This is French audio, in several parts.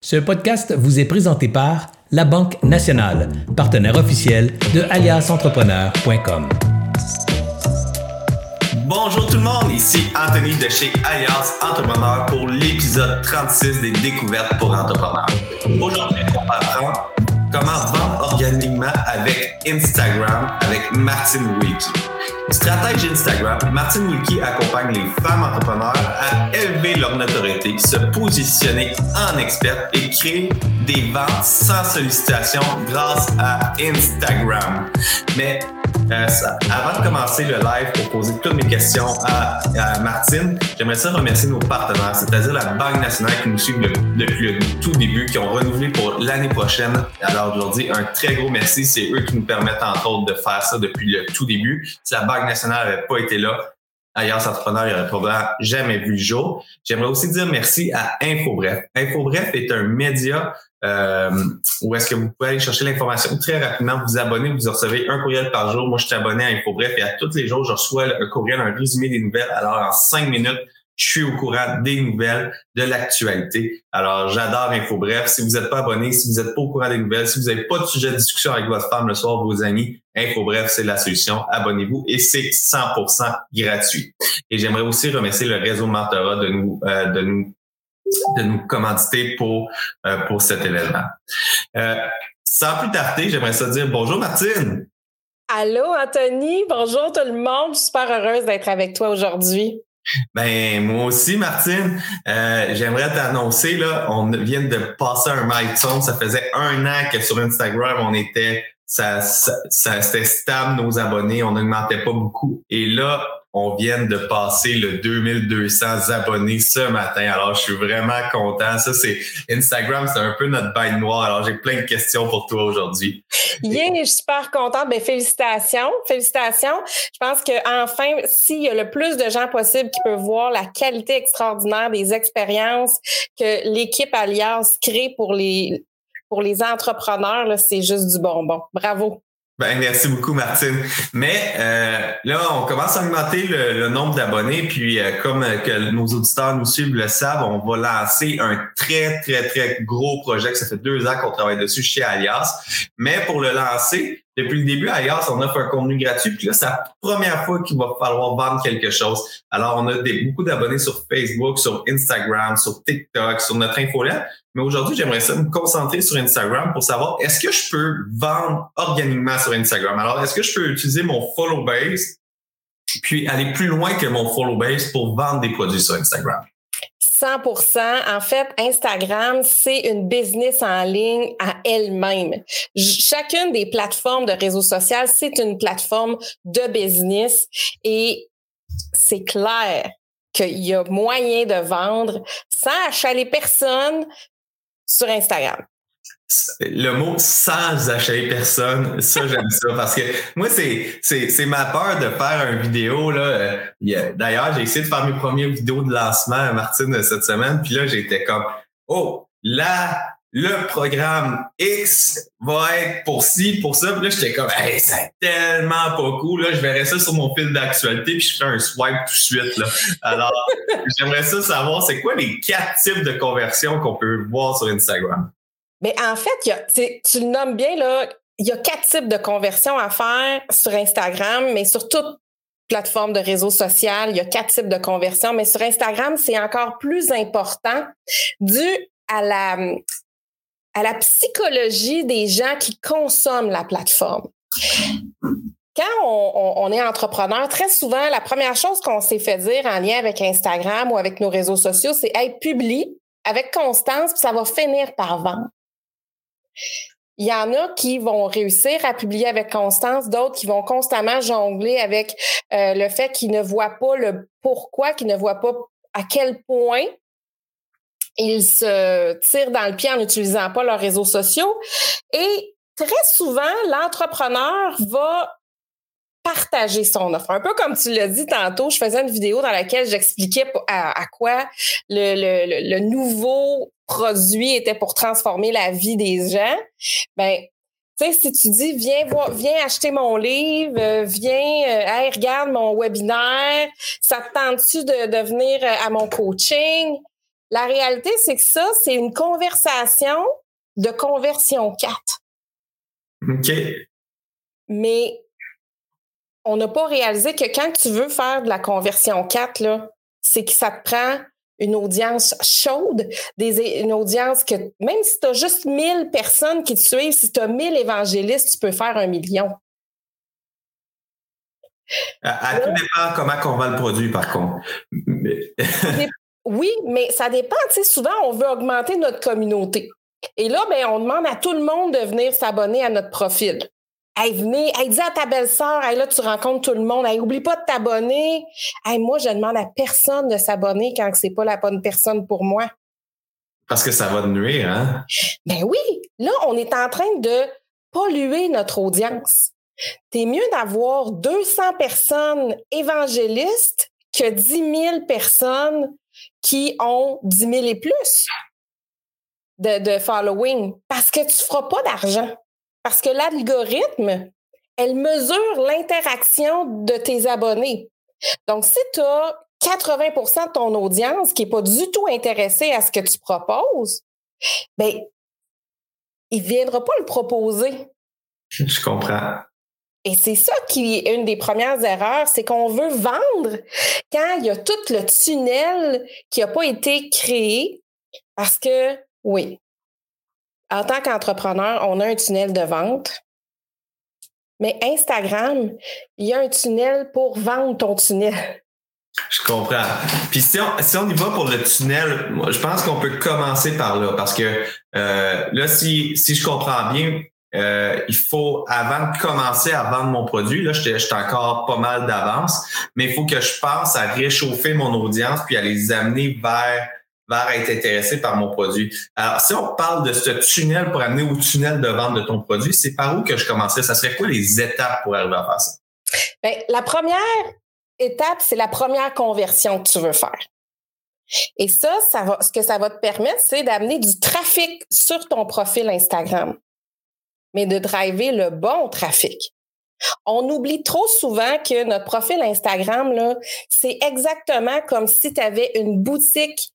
Ce podcast vous est présenté par La Banque Nationale, partenaire officiel de aliasentrepreneur.com. Bonjour tout le monde, ici Anthony de chez Alias Entrepreneur pour l'épisode 36 des découvertes pour entrepreneurs. Aujourd'hui, on va apprendre comment vendre organiquement avec Instagram avec Martine Wiki. Stratège Instagram, Martine Wiki accompagne les femmes entrepreneurs à élever leur notoriété, se positionner en experte et créer des ventes sans sollicitation grâce à Instagram. Mais euh, avant de commencer le live pour poser toutes mes questions à, Martine, j'aimerais ça remercier nos partenaires, c'est-à-dire la Banque nationale qui nous suit depuis le tout début, qui ont renouvelé pour l'année prochaine. Alors aujourd'hui, un très gros merci. C'est eux qui nous permettent entre autres de faire ça depuis le tout début. Si la Banque nationale n'avait pas été là, ailleurs entrepreneur, il aurait probablement jamais vu le jour. J'aimerais aussi dire merci à InfoBref. InfoBref est un média euh, est-ce que vous pouvez aller chercher l'information très rapidement, vous abonner, vous recevez un courriel par jour. Moi, je suis abonné à InfoBref et à tous les jours, je reçois un courriel, un résumé des nouvelles. Alors, en cinq minutes, je suis au courant des nouvelles, de l'actualité. Alors, j'adore InfoBref. Si vous n'êtes pas abonné, si vous n'êtes pas au courant des nouvelles, si vous n'avez pas de sujet de discussion avec votre femme le soir, vos amis, InfoBref, c'est la solution. Abonnez-vous et c'est 100% gratuit. Et j'aimerais aussi remercier le réseau Mentorat de nous, euh, de nous de nous commanditer pour, euh, pour cet événement. Euh, sans plus tarder, j'aimerais ça dire bonjour Martine. Allô Anthony, bonjour tout le monde. Je suis super heureuse d'être avec toi aujourd'hui. Ben moi aussi, Martine. Euh, j'aimerais t'annoncer là, on vient de passer un milestone. Ça faisait un an que sur Instagram on était, ça, ça, ça c'était stable nos abonnés, on n'augmentait pas beaucoup. Et là, on vient de passer le 2200 abonnés ce matin. Alors, je suis vraiment content. Ça, c'est Instagram, c'est un peu notre bain noir. Alors, j'ai plein de questions pour toi aujourd'hui. Yeah, je suis super contente. Ben, félicitations. Félicitations. Je pense que enfin, s'il y a le plus de gens possible qui peuvent voir la qualité extraordinaire des expériences que l'équipe Alias crée pour les pour les entrepreneurs, c'est juste du bonbon. Bravo. Ben, merci beaucoup, Martine. Mais euh, là, on commence à augmenter le, nombre d'abonnés. Puis, euh, comme euh, que nos auditeurs nous suivent le savent, on va lancer un très, très, très gros projet. Ça fait deux ans qu'on travaille dessus chez Alias. Mais pour le lancer, depuis le début, Alias, on offre un contenu gratuit. Puis là, c'est la première fois qu'il va falloir vendre quelque chose. Alors, on a des, beaucoup d'abonnés sur Facebook, sur Instagram, sur TikTok, sur notre infolette. Mais aujourd'hui, j'aimerais ça me concentrer sur Instagram pour savoir est-ce que je peux vendre organiquement sur Instagram? Alors, est-ce que je peux utiliser mon follow base puis aller plus loin que mon follow base pour vendre des produits sur Instagram? 100% En fait, Instagram, c'est une business en ligne à elle-même. Chacune des plateformes de réseaux sociaux, c'est une plateforme de business et c'est clair qu'il y a moyen de vendre sans achaler personne sur Instagram le mot sans acheter personne, ça j'aime ça parce que moi c'est c'est ma peur de faire une vidéo là. Euh, d'ailleurs j'ai essayé de faire mes premières vidéos de lancement Martine cette semaine puis là j'étais comme oh là le programme X va être pour ci pour ça puis là j'étais comme hey, c'est tellement pas cool là je verrais ça sur mon fil d'actualité puis je ferais un swipe tout de suite là. Alors j'aimerais ça savoir c'est quoi les quatre types de conversions qu'on peut voir sur Instagram? Mais en fait, tu le nommes bien, là, il y a quatre types de conversions à faire sur Instagram, mais sur toute plateforme de réseau social, il y a quatre types de conversions, mais sur Instagram, c'est encore plus important dû à la, à la psychologie des gens qui consomment la plateforme. Quand on, est entrepreneur, très souvent, la première chose qu'on s'est fait dire en lien avec Instagram ou avec nos réseaux sociaux, c'est être publie avec constance, puis ça va finir par vendre. Il y en a qui vont réussir à publier avec constance, d'autres qui vont constamment jongler avec euh, le fait qu'ils ne voient pas le pourquoi, qu'ils ne voient pas à quel point ils se tirent dans le pied en n'utilisant pas leurs réseaux sociaux. Et très souvent, l'entrepreneur va partager son offre. Un peu comme tu l'as dit tantôt, je faisais une vidéo dans laquelle j'expliquais à, quoi le, le, le, nouveau produit était pour transformer la vie des gens. Ben, tu sais, si tu dis viens voir, viens acheter mon livre, euh, viens, euh, hey, regarde mon webinaire, ça te tente-tu de, de venir euh, à mon coaching? La réalité, c'est que ça, c'est une conversation de conversion 4. OK. Mais on n'a pas réalisé que quand tu veux faire de la conversion 4, là, c'est que ça te prend une audience chaude, des, une audience que même si tu as juste 1000 personnes qui te suivent, si tu as 1000 évangélistes, tu peux faire un million. À, tout dépend comment on va le produit, par contre. oui, mais ça dépend. Tu sais, souvent, on veut augmenter notre communauté. Et là, ben, on demande à tout le monde de venir s'abonner à notre profil. Hey, venez, hey, dis à ta belle-sœur, hey, là, tu rencontres tout le monde. Hey, oublie pas de t'abonner. Hey, moi, je demande à personne de s'abonner quand c'est pas la bonne personne pour moi. Parce que ça va nuire, hein? Ben oui. Là, on est en train de polluer notre audience. T'es mieux d'avoir 200 personnes évangélistes que 10 000 personnes qui ont 10 000 et plus de, de following parce que tu ne feras pas d'argent. Parce que l'algorithme, elle mesure l'interaction de tes abonnés. Donc, si tu as 80% de ton audience qui n'est pas du tout intéressée à ce que tu proposes, ben, il ne viendra pas le proposer. Je comprends. Et c'est ça qui est une des premières erreurs, c'est qu'on veut vendre quand il y a tout le tunnel qui n'a pas été créé parce que, oui, en tant qu'entrepreneur, on a un tunnel de vente. Mais Instagram, il y a un tunnel pour vendre ton tunnel. Je comprends. Puis si on, y va pour le tunnel, je pense qu'on peut commencer par là parce que euh, là, si, si je comprends bien, euh, il faut, avant de commencer à vendre mon produit, là, j'étais encore pas mal d'avance, mais il faut que je pense à réchauffer mon audience puis à les amener vers vers être intéressé par mon produit. Alors, si on parle de ce tunnel pour amener au tunnel de vente de ton produit, c'est par où que je commençais? Ça serait quoi les étapes pour arriver à faire ça? Bien, la première étape, c'est la première conversion que tu veux faire. Et ça, ça va, ce que ça va te permettre, c'est d'amener du trafic sur ton profil Instagram, mais de driver le bon trafic. On oublie trop souvent que notre profil Instagram, c'est exactement comme si tu avais une boutique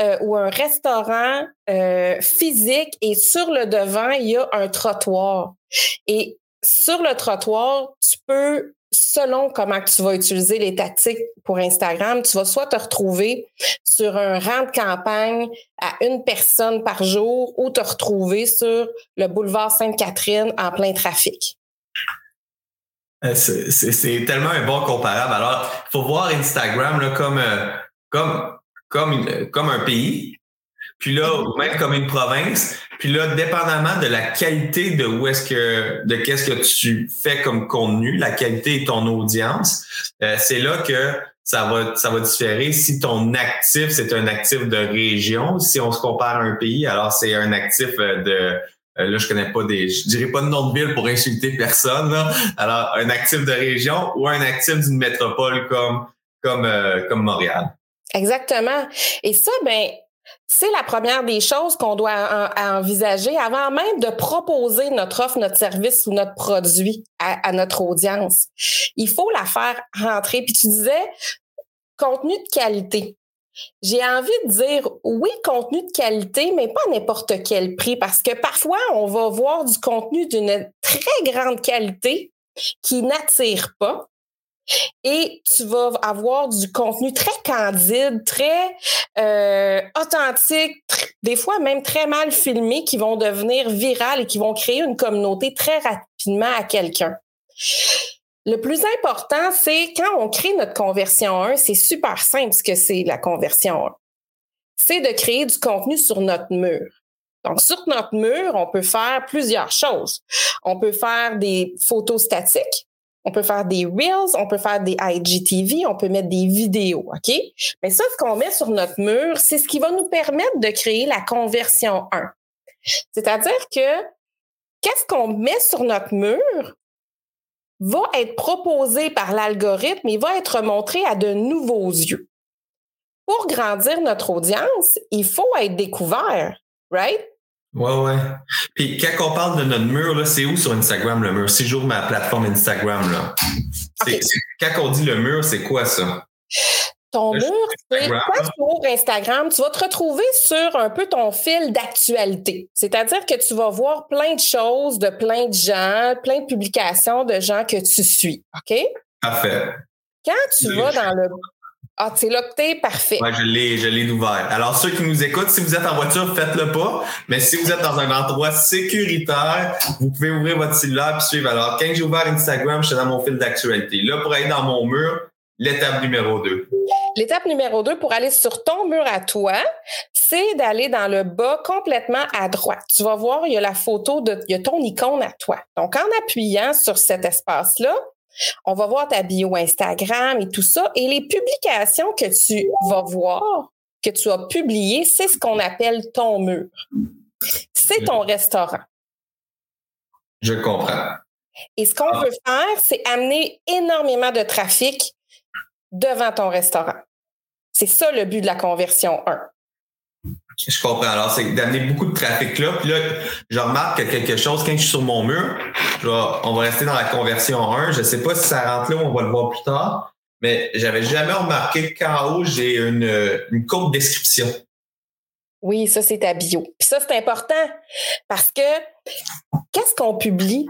euh, ou un restaurant euh, physique et sur le devant, il y a un trottoir. Et sur le trottoir, tu peux, selon comment tu vas utiliser les tactiques pour Instagram, tu vas soit te retrouver sur un rang de campagne à une personne par jour ou te retrouver sur le boulevard Sainte-Catherine en plein trafic. Euh, c'est tellement un bon comparable. Alors, il faut voir Instagram là, comme, comme, comme, comme un pays, puis là, même comme une province. Puis là, dépendamment de la qualité de où est-ce que, de qu'est-ce que tu fais comme contenu, la qualité de ton audience, euh, c'est là que ça va, ça va différer. Si ton actif, c'est un actif de région, si on se compare à un pays, alors c'est un actif de, euh, là, je connais pas des, je dirais pas de nom de ville pour insulter personne. Là. Alors, un actif de région ou un actif d'une métropole comme comme euh, comme Montréal. Exactement. Et ça, ben, c'est la première des choses qu'on doit envisager avant même de proposer notre offre, notre service ou notre produit à, à notre audience. Il faut la faire rentrer. Puis tu disais contenu de qualité. J'ai envie de dire oui, contenu de qualité, mais pas n'importe quel prix, parce que parfois, on va voir du contenu d'une très grande qualité qui n'attire pas. Et tu vas avoir du contenu très candide, très euh, authentique, des fois même très mal filmé, qui vont devenir viral et qui vont créer une communauté très rapidement à quelqu'un. Le plus important, c'est quand on crée notre conversion 1, c'est super simple ce que c'est la conversion 1. C'est de créer du contenu sur notre mur. Donc, sur notre mur, on peut faire plusieurs choses. On peut faire des photos statiques, on peut faire des Reels, on peut faire des IGTV, on peut mettre des vidéos, OK? Mais ça, ce qu'on met sur notre mur, c'est ce qui va nous permettre de créer la conversion 1. C'est-à-dire que qu'est-ce qu'on met sur notre mur va être proposé par l'algorithme et va être montré à de nouveaux yeux. Pour grandir notre audience, il faut être découvert, right? Ouais, ouais. Puis quand on parle de notre mur, c'est où sur Instagram le mur? C'est toujours ma plateforme Instagram. Là. Quand on dit le mur, c'est quoi ça? Ton mur, c'est quoi sur Instagram? Tu vas te retrouver sur un peu ton fil d'actualité. C'est-à-dire que tu vas voir plein de choses de plein de gens, plein de publications de gens que tu suis. OK? Parfait. Quand tu vas dans le ah, que t'es parfait. Oui, je l'ai, je l'ai ouvert. Alors, ceux qui nous écoutent, si vous êtes en voiture, faites-le pas. Mais si vous êtes dans un endroit sécuritaire, vous pouvez ouvrir votre cellulaire et suivre. Alors, quand j'ai ouvert Instagram, je suis dans mon fil d'actualité. Là, pour aller dans mon mur, l'étape numéro 2. L'étape numéro 2 pour aller sur ton mur à toi, c'est d'aller dans le bas complètement à droite. Tu vas voir, il y a la photo de, il y a ton icône à toi. Donc, en appuyant sur cet espace-là, on va voir ta bio Instagram et tout ça. Et les publications que tu vas voir, que tu as publiées, c'est ce qu'on appelle ton mur. C'est ton restaurant. Je comprends. Et ce qu'on ah. veut faire, c'est amener énormément de trafic devant ton restaurant. C'est ça le but de la conversion 1. Je comprends. Alors, c'est d'amener beaucoup de trafic là. Puis là, je remarque que quelque chose, quand je suis sur mon mur, on va rester dans la conversion 1. Je ne sais pas si ça rentre là ou on va le voir plus tard, mais j'avais jamais remarqué qu'en haut, j'ai une, une courte description. Oui, ça, c'est ta bio. Puis ça, c'est important parce que qu'est-ce qu'on publie?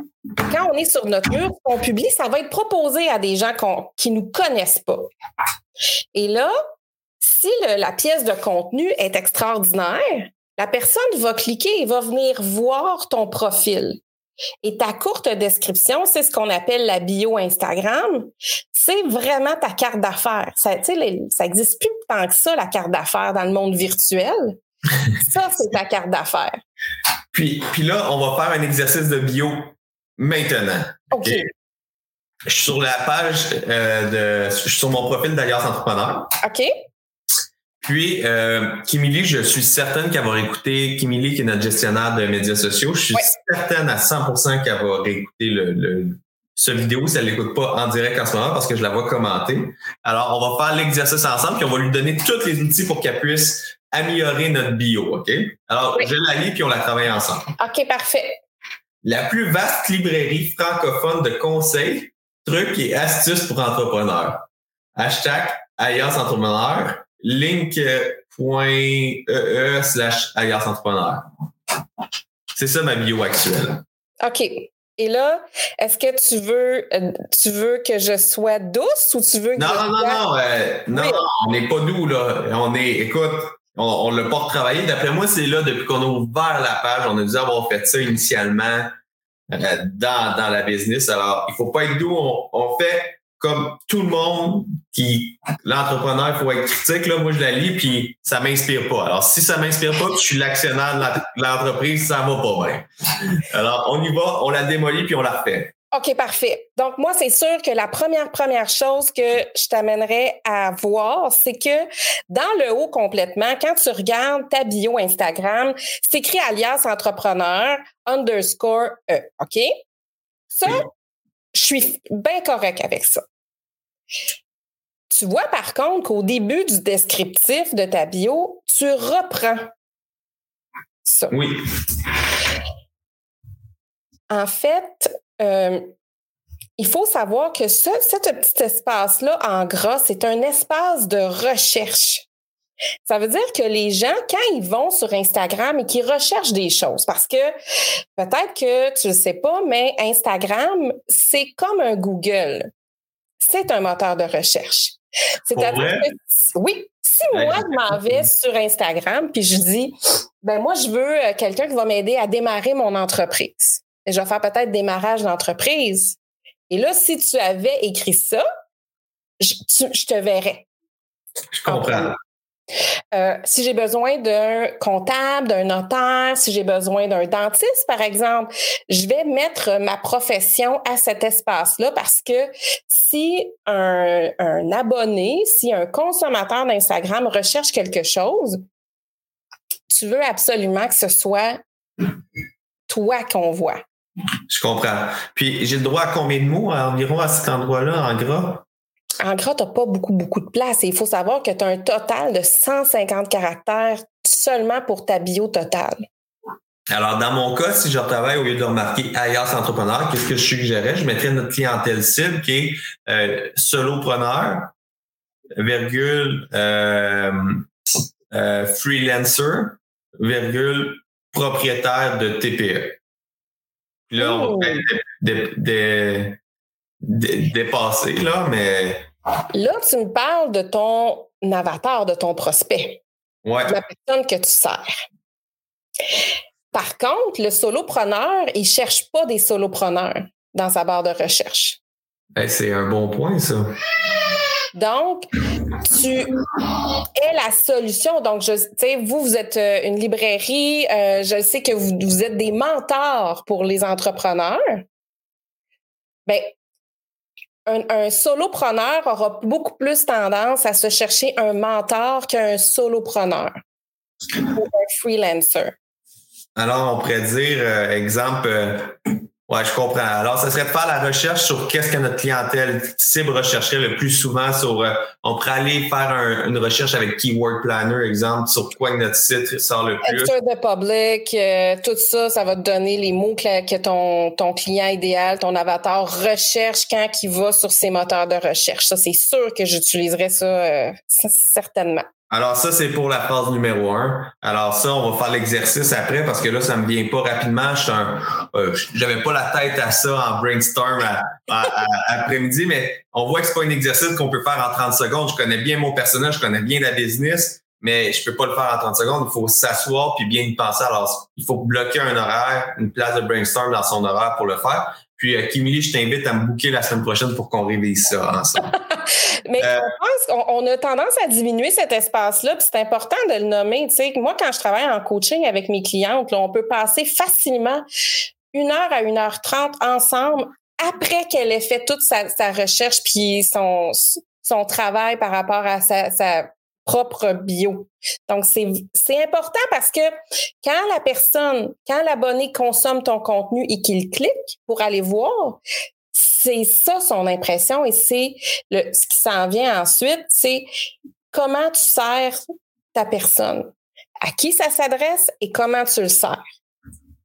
Quand on est sur notre mur, ce qu'on publie, ça va être proposé à des gens qui ne nous connaissent pas. Et là, si la pièce de contenu est extraordinaire, la personne va cliquer et va venir voir ton profil. Et ta courte description, c'est ce qu'on appelle la bio Instagram. C'est vraiment ta carte d'affaires. Ça, ça existe plus tant que ça, la carte d'affaires dans le monde virtuel. ça, c'est ta carte d'affaires. Puis, puis là, on va faire un exercice de bio maintenant. OK? Je suis sur la page euh, de. Je suis sur mon profil d'Alliance Entrepreneur. OK. Puis, euh, Kimili, je suis certaine qu'elle va réécouter, Kimili qui est notre gestionnaire de médias sociaux, je suis certaine à 100% qu'elle va réécouter le, le, ce vidéo si elle l'écoute pas en direct en ce moment parce que je la vois commenter. Alors, on va faire l'exercice ensemble puis on va lui donner tous les outils pour qu'elle puisse améliorer notre bio, OK? Alors, je la lis puis on la travaille ensemble. OK, parfait. La plus vaste librairie francophone de conseils, trucs et astuces pour entrepreneurs. Hashtag Alliance Entrepreneur link.ee slash alliance entrepreneur. C'est ça ma bio actuelle. OK. Et là, est-ce que tu veux, euh, tu veux que je sois douce ou tu veux que non, je non, non, non, euh, non, non, on n'est pas doux, là. On est, écoute, on ne l'a pas retravaillé. D'après moi, c'est là, depuis qu'on a ouvert la page, on a dû avoir fait ça initialement euh, dans, dans la business. Alors, il faut pas être doux. On, on fait comme tout le monde qui l'entrepreneur il faut être critique là moi je la lis puis ça m'inspire pas alors si ça m'inspire pas je suis l'actionnaire de l'entreprise ça va pas bien alors on y va on la démolit puis on la refait OK, parfait. Donc, moi, c'est sûr que la première, première chose que je t'amènerais à voir, c'est que dans le haut complètement, quand tu regardes ta bio Instagram, c'est écrit alias entrepreneur underscore E. OK? Ça, je suis bien correct avec ça. Tu vois par contre qu'au début du descriptif de ta bio, tu reprends ça. Oui. En fait, euh, il faut savoir que ce, petit espace-là en gras, c'est un espace de recherche. Ça veut dire que les gens, quand ils vont sur Instagram et qu'ils recherchent des choses, parce que peut-être que tu ne le sais pas, mais Instagram, c'est comme un Google c'est un moteur de recherche. C'est-à-dire que, oui, si moi, je m'en vais sur Instagram, puis je dis, ben moi, je veux euh, quelqu'un qui va m'aider à démarrer mon entreprise. Et je vais faire peut-être démarrage d'entreprise. Et là, si tu avais écrit ça, je, je te verrais. Je comprends. Euh, si j'ai besoin d'un comptable, d'un notaire, si j'ai besoin d'un dentiste, par exemple, je vais mettre ma profession à cet espace-là parce que si un, abonné, si un consommateur d'Instagram recherche quelque chose, tu veux absolument que ce soit toi qu'on voit. Je comprends. Puis j'ai le droit à combien de mots environ à cet endroit-là, en gras? En gras, tu n'as pas beaucoup, beaucoup de place. Et il faut savoir que tu as un total de 150 caractères seulement pour ta bio totale. Alors, dans mon cas, si je travaille au lieu de remarquer ailleurs entrepreneur, qu'est-ce que je suggérais? Je mettrais notre clientèle cible qui est euh, solopreneur, virgule, euh, euh, freelancer, virgule, propriétaire de TPE. Puis là, on va peut-être dépasser, là, mais. Là, tu me parles de ton avatar, de ton prospect. Ouais. De la personne que tu sers. Par contre, le solopreneur, il ne cherche pas des solopreneurs dans sa barre de recherche. c'est un bon point, ça. Donc, tu es la solution. Donc, je, vous, vous êtes euh, une librairie. Euh, je sais que vous, vous, êtes des mentors pour les entrepreneurs. Bien, un, solopreneur aura beaucoup plus tendance à se chercher un mentor qu'un solopreneur ou un freelancer. Alors, on pourrait dire, euh, exemple, Ouais, je comprends. Alors, ça serait de faire la recherche sur qu'est-ce que notre clientèle cible rechercherait le plus souvent sur. Euh, on pourrait aller faire une recherche avec Keyword Planner, exemple, sur quoi notre site sort le plus. Enter the public, euh, tout ça, ça va te donner les mots que, ton, ton client idéal, ton avatar recherche quand il va sur ces moteurs de recherche. Ça, c'est sûr que j'utiliserais ça, euh, certainement. Alors ça, c'est pour la phase numéro un. Alors ça, on va faire l'exercice après parce que là, ça me vient pas rapidement. Je euh, j'avais pas la tête à ça en brainstorm après-midi, mais on voit que c'est pas un exercice qu'on peut faire en 30 secondes. Je connais bien mon personnage, je connais bien la business, mais je peux pas le faire en 30 secondes. Il faut s'asseoir puis bien y penser. Alors, il faut bloquer un horaire, une place de brainstorm dans son horaire pour le faire. Puis, euh, Kimili, je t'invite à me booker la semaine prochaine pour qu'on révise ça ensemble. Mais euh, je pense qu'on a tendance à diminuer cet espace-là, puis c'est important de le nommer. Tu sais, moi, quand je travaille en coaching avec mes clientes, on peut passer facilement une heure à une heure trente ensemble après qu'elle ait fait toute sa, recherche puis son, son travail par rapport à sa, sa propre bio. Donc, c'est important parce que quand la personne, quand l'abonné consomme ton contenu et qu'il clique pour aller voir, c'est ça son impression et c'est ce qui s'en vient ensuite, c'est comment tu sers ta personne, à qui ça s'adresse et comment tu le sers.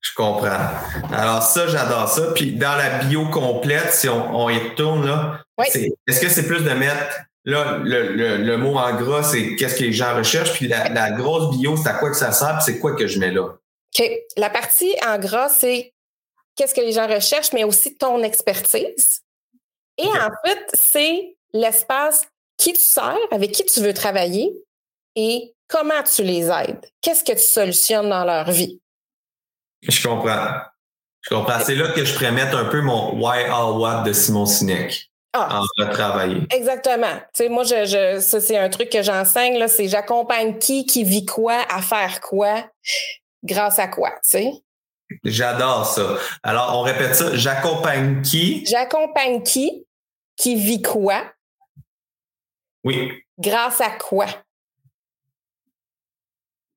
Je comprends. Alors ça, j'adore ça. Puis dans la bio complète, si on, y retourne, là, est-ce que c'est plus de mettre Là, le, mot en gras, c'est qu'est-ce que les gens recherchent. Puis la, grosse bio, c'est à quoi que ça sert, puis c'est quoi que je mets là. OK. La partie en gras, c'est qu'est-ce que les gens recherchent, mais aussi ton expertise. Et ensuite, c'est l'espace qui tu sers, avec qui tu veux travailler et comment tu les aides. Qu'est-ce que tu solutionnes dans leur vie? Je comprends. Je comprends. C'est là que je pourrais mettre un peu mon Why All What de Simon Sinek. Ah, en retravailler. Exactement. Tu sais, moi, je, ça, c'est un truc que j'enseigne, là, c'est j'accompagne qui, qui vit quoi, à faire quoi, grâce à quoi, tu sais? J'adore ça. Alors, on répète ça. J'accompagne qui? J'accompagne qui, qui vit quoi? Oui. Grâce à quoi?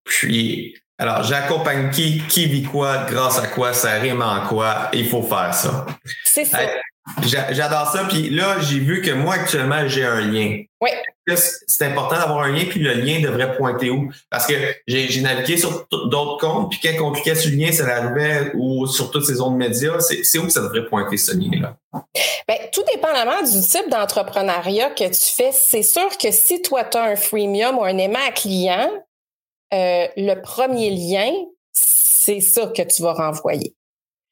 Puis, alors, j'accompagne qui, qui vit quoi, grâce à quoi, ça rime en quoi, il faut faire ça. C'est ça. J'adore ça. Puis là, j'ai vu que moi, actuellement, j'ai un lien. Oui. C'est important d'avoir un lien, puis le lien devrait pointer où? Parce que j'ai navigué sur d'autres comptes, puis quand on cliquait sur le lien, ça arrivait ou sur toutes ces ondes médias. C'est où que ça devrait pointer ce lien-là? Bien, tout dépendamment du type d'entrepreneuriat que tu fais, c'est sûr que si toi, tu as un freemium ou un aimant à client, euh, le premier lien, c'est ça que tu vas renvoyer.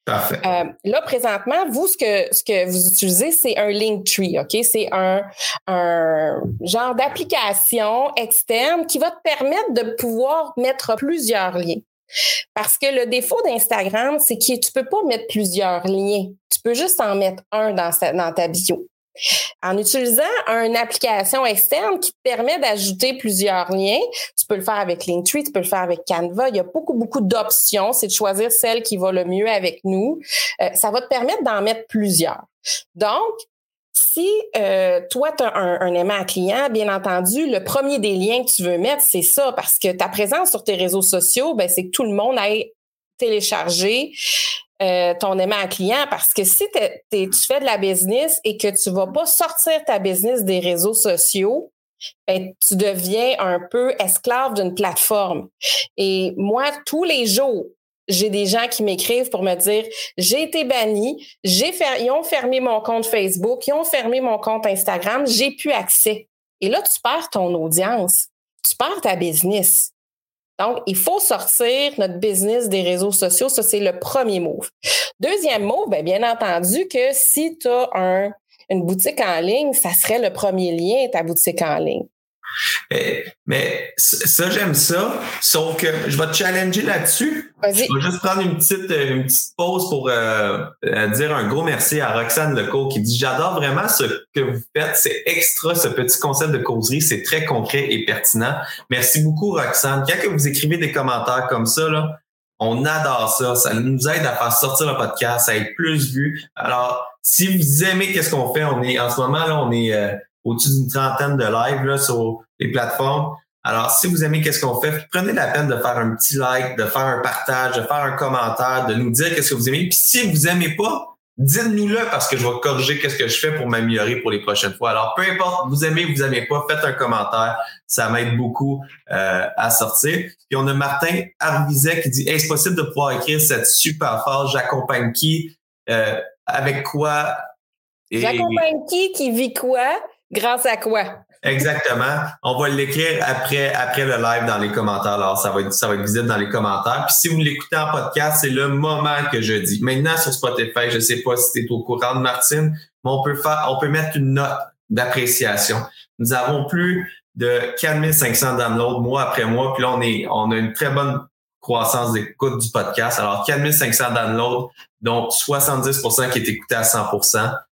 Euh, là, présentement, vous, ce que, ce que vous utilisez, c'est un Linktree, OK? C'est un, un genre d'application externe qui va te permettre de pouvoir mettre plusieurs liens. Parce que le défaut d'Instagram, c'est que tu peux pas mettre plusieurs liens. Tu peux juste en mettre un dans, dans ta bio. En utilisant une application externe qui te permet d'ajouter plusieurs liens, tu peux le faire avec Linktree, tu peux le faire avec Canva. Il y a beaucoup, beaucoup d'options. C'est de choisir celle qui va le mieux avec nous. Euh, ça va te permettre d'en mettre plusieurs. Donc, si euh, toi, tu as un, aimant client, bien entendu, le premier des liens que tu veux mettre, c'est ça, parce que ta présence sur tes réseaux sociaux, ben, c'est que tout le monde aille télécharger euh, ton aimant client parce que si tu fais de la business et que tu vas pas sortir ta business des réseaux sociaux, ben, tu deviens un peu esclave d'une plateforme. Et moi, tous les jours, j'ai des gens qui m'écrivent pour me dire j'ai été banni, j'ai ils ont fermé mon compte Facebook, ils ont fermé mon compte Instagram, j'ai plus accès. Et là, tu perds ton audience, tu perds ta business. Donc, il faut sortir notre business des réseaux sociaux. Ça, c'est le premier move. Deuxième move, bien, bien entendu que si tu as un, une boutique en ligne, ça serait le premier lien, ta boutique en ligne. Eh, mais ça, j'aime ça. Sauf que je vais te challenger là-dessus. Je vais juste prendre une petite, euh, une petite pause pour euh, euh, dire un gros merci à Roxane Leco qui dit J'adore vraiment ce que vous faites. C'est extra, ce petit concept de causerie. C'est très concret et pertinent. Merci beaucoup, Roxane. Quand que vous écrivez des commentaires comme ça, là, on adore ça. Ça nous aide à faire sortir le podcast, à être plus vu. Alors, si vous aimez qu'est-ce qu'on fait, on est en ce moment là, on est au-dessus d'une trentaine de lives là, sur les plateformes. Alors, si vous aimez qu'est-ce qu'on fait, prenez la peine de faire un petit like, de faire un partage, de faire un commentaire, de nous dire qu'est-ce que vous aimez. Puis si vous aimez pas, dites-nous-le parce que je vais corriger qu'est-ce que je fais pour m'améliorer pour les prochaines fois. Alors, peu importe, vous aimez, vous aimez pas, faites un commentaire. Ça m'aide beaucoup euh, à sortir. Puis on a Martin Arvizet qui dit Est-ce possible de pouvoir écrire cette super phrase J'accompagne qui euh, Avec quoi J'accompagne qui qui vit quoi? Grâce à quoi? Exactement. On va l'écrire après, après le live dans les commentaires. Alors, ça va être, ça va être visible dans les commentaires. Puis si vous l'écoutez en podcast, c'est le moment que je dis. Maintenant, sur Spotify, je sais pas si tu es au courant de Martine, mais on peut faire, on peut mettre une note d'appréciation. Nous avons plus de 4500 downloads mois après mois. Puis là, on est, on a une très bonne croissance d'écoute du podcast. Alors, 4500 downloads, dont 70% qui est écouté à 100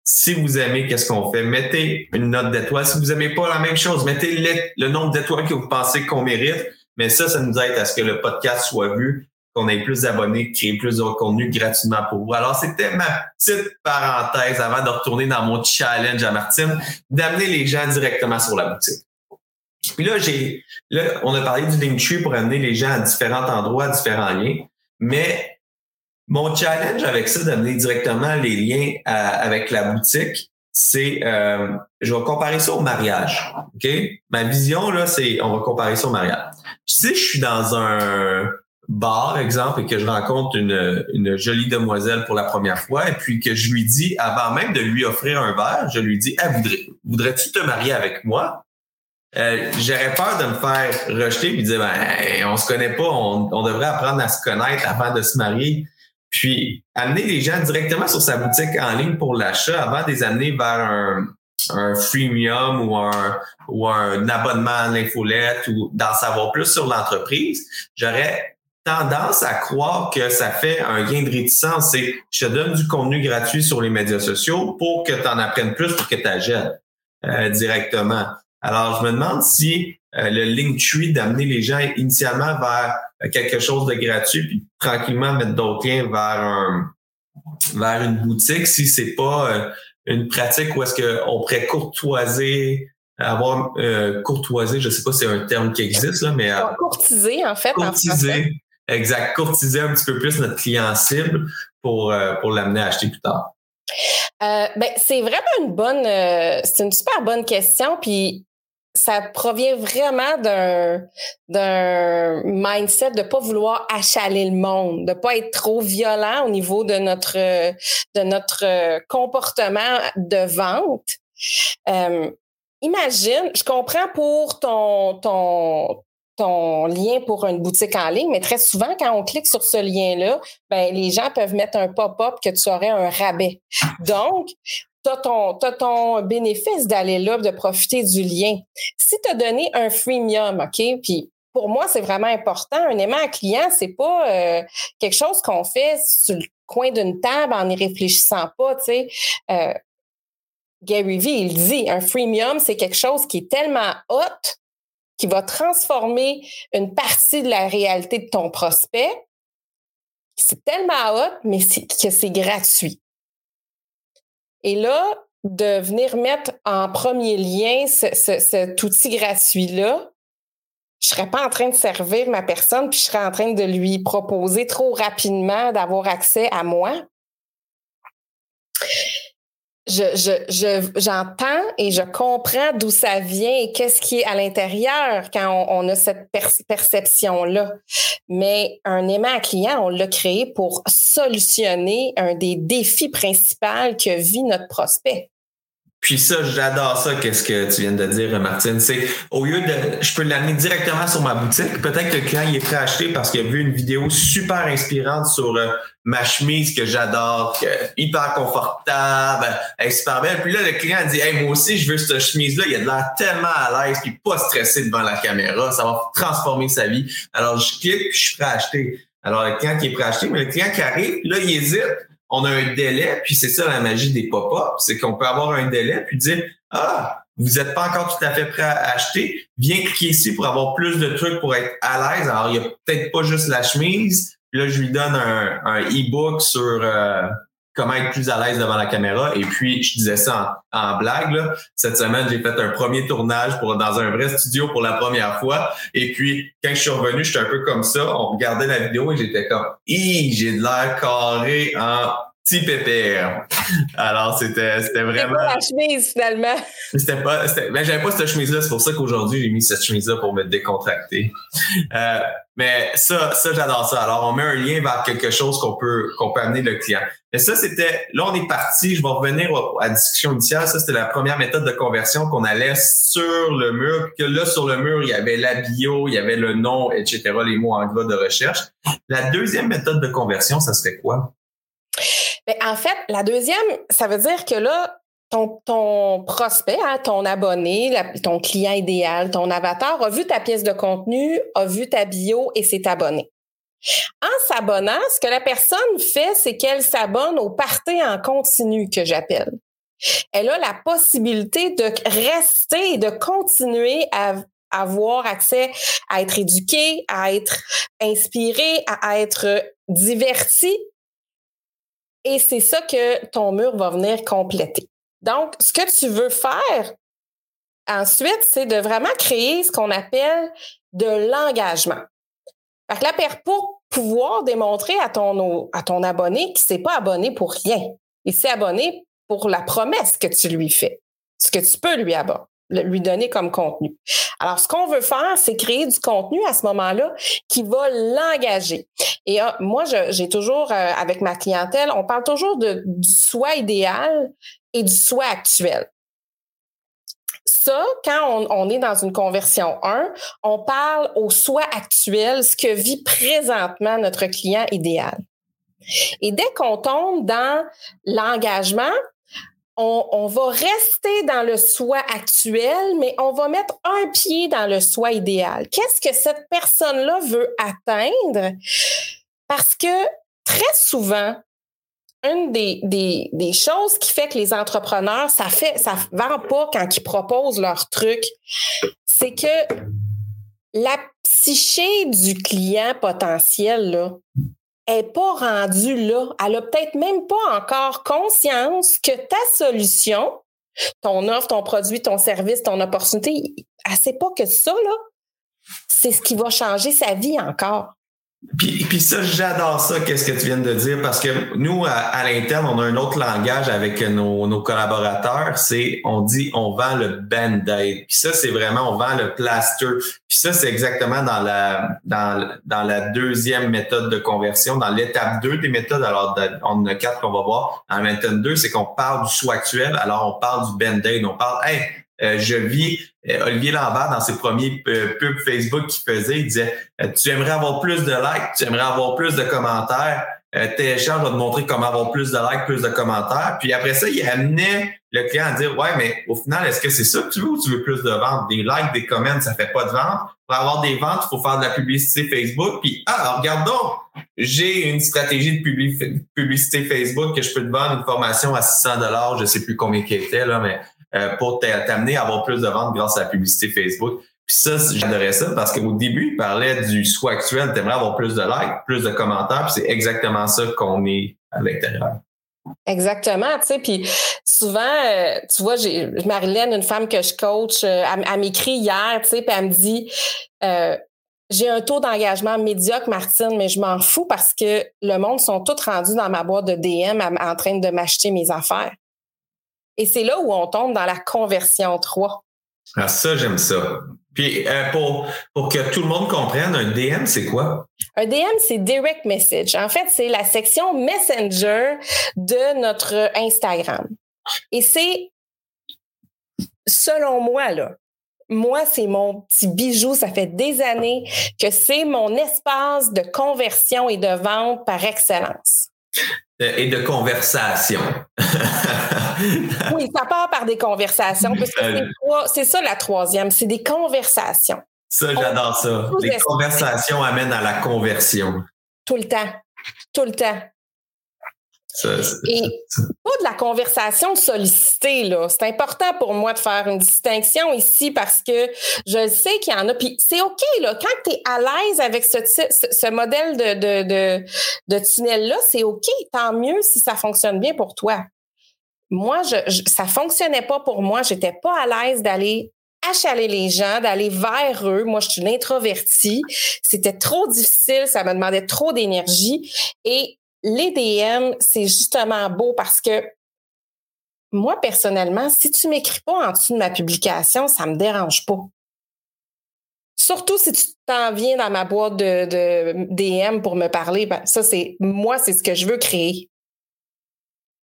si vous aimez qu'est-ce qu'on fait, mettez une note d'étoile. Si vous aimez pas la même chose, mettez le, nombre d'étoiles que vous pensez qu'on mérite. Mais ça, ça nous aide à ce que le podcast soit vu, qu'on ait plus d'abonnés, créer plus de contenu gratuitement pour vous. Alors, c'était ma petite parenthèse avant de retourner dans mon challenge à Martine, d'amener les gens directement sur la boutique. Puis là, j'ai, là, on a parlé du Linktree pour amener les gens à différents endroits, à différents liens. Mais mon challenge avec ça, d'amener directement les liens avec la boutique, c'est euh, je vais comparer ça au mariage. OK? Ma vision, là, c'est on va comparer ça au mariage. Si je suis dans un bar, exemple, et que je rencontre une, une jolie demoiselle pour la première fois, et puis que je lui dis, avant même de lui offrir un verre, je lui dis, ah, voudrais-tu te marier avec moi? Euh, J'aurais peur de me faire rejeter et dire ben, on se connaît pas, on, on devrait apprendre à se connaître avant de se marier. Puis amener les gens directement sur sa boutique en ligne pour l'achat avant de les amener vers un, un freemium ou un, ou un abonnement à l'infolette ou d'en savoir plus sur l'entreprise, j'aurais tendance à croire que ça fait un gain de réticence. C'est je te donne du contenu gratuit sur les médias sociaux pour que tu en apprennes plus pour que tu achètes euh, directement. Alors, je me demande si euh, le Linktree d'amener les gens initialement vers euh, quelque chose de gratuit, puis tranquillement mettre d'autres liens vers un, vers une boutique, si c'est pas euh, une pratique où est-ce qu'on pourrait courtoiser, avoir euh, courtoiser, je sais pas si c'est un terme qui existe, là, mais... courtiser, en fait. Courtiser, exact. Courtiser un petit peu plus notre client cible pour, pour l'amener à acheter plus tard. ben, c'est vraiment une bonne, c'est une super bonne question. Puis ça provient vraiment d'un d'un mindset de pas vouloir achaler le monde, de pas être trop violent au niveau de notre de notre comportement de vente. Euh, imagine, je comprends pour ton ton ton lien pour une boutique en ligne, mais très souvent, quand on clique sur ce lien-là, ben, les gens peuvent mettre un pop-up que tu aurais un rabais. Donc, tu as ton, ton bénéfice d'aller là, de profiter du lien. Si tu as donné un freemium, OK, puis pour moi, c'est vraiment important. Un aimant à client, c'est pas euh, quelque chose qu'on fait sur le coin d'une table en n'y réfléchissant pas, tu sais. Euh, Gary Vee, il dit, un freemium, c'est quelque chose qui est tellement hot qui va transformer une partie de la réalité de ton prospect. C'est tellement hot, mais que c'est gratuit. Et là, de venir mettre en premier lien cet outil gratuit-là, je serais pas en train de servir ma personne, puis je serais en train de lui proposer trop rapidement d'avoir accès à moi je, j'entends et je comprends d'où ça vient et qu'est-ce qui est à l'intérieur quand on, a cette perception-là. Mais un aimant à client, on l'a créé pour solutionner un des défis principaux que vit notre prospect. Puis ça, j'adore ça, qu'est-ce que tu viens de dire, Martine. C'est au lieu de. Je peux l'amener directement sur ma boutique. Peut-être que le client il est prêt à acheter parce qu'il a vu une vidéo super inspirante sur euh, ma chemise que j'adore, hyper confortable, elle est super belle. Puis là, le client dit Hey, moi aussi, je veux cette chemise-là. Il a de l'air tellement à l'aise, puis pas stressé devant la caméra. Ça va transformer sa vie. Alors, je clique, puis je suis prêt à acheter. Alors, le client qui est prêt à acheter, mais le client qui arrive, là, il hésite on a un délai, puis c'est ça la magie des pop-up, c'est qu'on peut avoir un délai, puis dire Ah, vous n'êtes pas encore tout à fait prêt à acheter, viens cliquer ici pour avoir plus de trucs pour être à l'aise. Alors, il n'y a peut-être pas juste la chemise. Puis là, je lui donne un, e-book sur euh, comment être plus à l'aise devant la caméra. Et puis, je disais ça en, blague. Là. Cette semaine, j'ai fait un premier tournage pour dans un vrai studio pour la première fois. Et puis, quand je suis revenu, j'étais un peu comme ça. On regardait la vidéo et j'étais comme, j'ai de l'air carré en petit pépère. Alors, c'était, c'était vraiment. C'était pas la chemise, finalement. C'était pas, c'était, ben, j'avais pas cette chemise-là. C'est pour ça qu'aujourd'hui, j'ai mis cette chemise-là pour me décontracter. Euh, mais ça, ça, j'adore ça. Alors, on met un lien vers quelque chose qu'on peut, qu'on peut amener le client. Mais ça, c'était, là, on est parti. Je vais revenir à la discussion initiale. Ça, c'était la première méthode de conversion qu'on allait sur le mur. Que là, sur le mur, il y avait la bio, il y avait le nom, etc., les mots en gras de recherche. La deuxième méthode de conversion, ça serait quoi? En fait, la deuxième, ça veut dire que là, ton, ton prospect, hein, ton abonné, ton client idéal, ton avatar a vu ta pièce de contenu, a vu ta bio et s'est abonné. En s'abonnant, ce que la personne fait, c'est qu'elle s'abonne au party en continu que j'appelle. Elle a la possibilité de rester et de continuer à avoir accès à être éduquée, à être inspirée, à être divertie et c'est ça que ton mur va venir compléter. Donc, ce que tu veux faire ensuite, c'est de vraiment créer ce qu'on appelle de l'engagement. pour pouvoir démontrer à ton, à ton abonné qu'il ne s'est pas abonné pour rien. Il s'est abonné pour la promesse que tu lui fais, ce que tu peux lui avoir lui donner comme contenu. Alors, ce qu'on veut faire, c'est créer du contenu à ce moment-là qui va l'engager. Et ah, moi, j'ai toujours, euh, avec ma clientèle, on parle toujours de, du soi idéal et du soi actuel. Ça, quand on, est dans une conversion 1, on parle au soi actuel, ce que vit présentement notre client idéal. Et dès qu'on tombe dans l'engagement, on, va rester dans le soi actuel, mais on va mettre un pied dans le soi idéal. Qu'est-ce que cette personne-là veut atteindre? Parce que très souvent, une des, choses qui fait que les entrepreneurs, ça fait, ça vend pas quand ils proposent leur truc, c'est que la psyché du client potentiel, n'est pas rendue là. Elle a peut-être même pas encore conscience que ta solution, ton offre, ton produit, ton service, ton opportunité, elle sait pas que ça, là, c'est ce qui va changer sa vie encore. Puis, puis ça, j'adore ça, qu'est-ce que tu viens de dire, parce que nous, à, l'interne, on a un autre langage avec nos, nos collaborateurs, c'est on dit on vend le band-aid. Puis ça, c'est vraiment on vend le plaster. Puis ça, c'est exactement dans la dans, dans la deuxième méthode de conversion, dans l'étape 2 des méthodes. Alors, on a quatre qu'on va voir. En méthode 2, c'est qu'on parle du soi actuel, alors on parle du band-aid. On parle, hey, je vis euh, Olivier Lambert dans ses premiers euh, pubs Facebook qu'il faisait, il disait Tu aimerais avoir plus de likes, tu aimerais avoir plus de commentaires. Euh, télécharge va te montrer comment avoir plus de likes, plus de commentaires. Puis après ça, il amenait le client à dire Ouais, mais au final, est-ce que c'est ça que tu veux ou tu veux plus de ventes? Des likes, des comments, ça fait pas de vente. Pour avoir des ventes, il faut faire de la publicité Facebook. Puis ah, regarde donc, j'ai une stratégie de publicité Facebook que je peux te vendre une formation à 600 dollars, je sais plus combien qui était là, mais euh, pour t'amener à avoir plus de ventes grâce à la publicité Facebook. Puis ça, j'adorais ça parce qu'au début, il parlait du soi actuel, t'aimerais avoir plus de likes, plus de commentaires, puis c'est exactement ça qu'on est à l'intérieur. Exactement, tu sais, puis souvent, euh, tu vois, j'ai Marilyn, une femme que je coach, euh, elle, m'écrit hier, tu sais, puis elle me dit, j'ai un taux d'engagement médiocre, Martine, mais je m'en fous parce que le monde sont tous rendus dans ma boîte de DM en train de m'acheter mes affaires. Et c'est là où on tombe dans la conversion 3. Ah, ça, j'aime ça. Puis euh, pour, pour que tout le monde comprenne, un DM, c'est quoi? Un DM, c'est Direct Message. En fait, c'est la section Messenger de notre Instagram. Et c'est selon moi, là, moi, c'est mon petit bijou. Ça fait des années que c'est mon espace de conversion et de vente par excellence. Et de conversation. oui, ça part par des conversations. c'est ça la troisième, c'est des conversations. Ça, j'adore ça. Les conversations amènent à la conversion. Tout le temps. Tout le temps. Et pas de la conversation sollicitée, là. C'est important pour moi de faire une distinction ici parce que je sais qu'il y en a. Puis c'est OK, là. Quand tu es à l'aise avec ce, ce, modèle de, de, de, de tunnel-là, c'est OK. Tant mieux si ça fonctionne bien pour toi. Moi, je, je ça fonctionnait pas pour moi. J'étais pas à l'aise d'aller achaler les gens, d'aller vers eux. Moi, je suis une introvertie. C'était trop difficile, ça me demandait trop d'énergie. Et les DM, c'est justement beau parce que moi, personnellement, si tu m'écris pas en dessous de ma publication, ça me dérange pas. Surtout si tu t'en viens dans ma boîte de, DM pour me parler, ben, ça, c'est moi, c'est ce que je veux créer.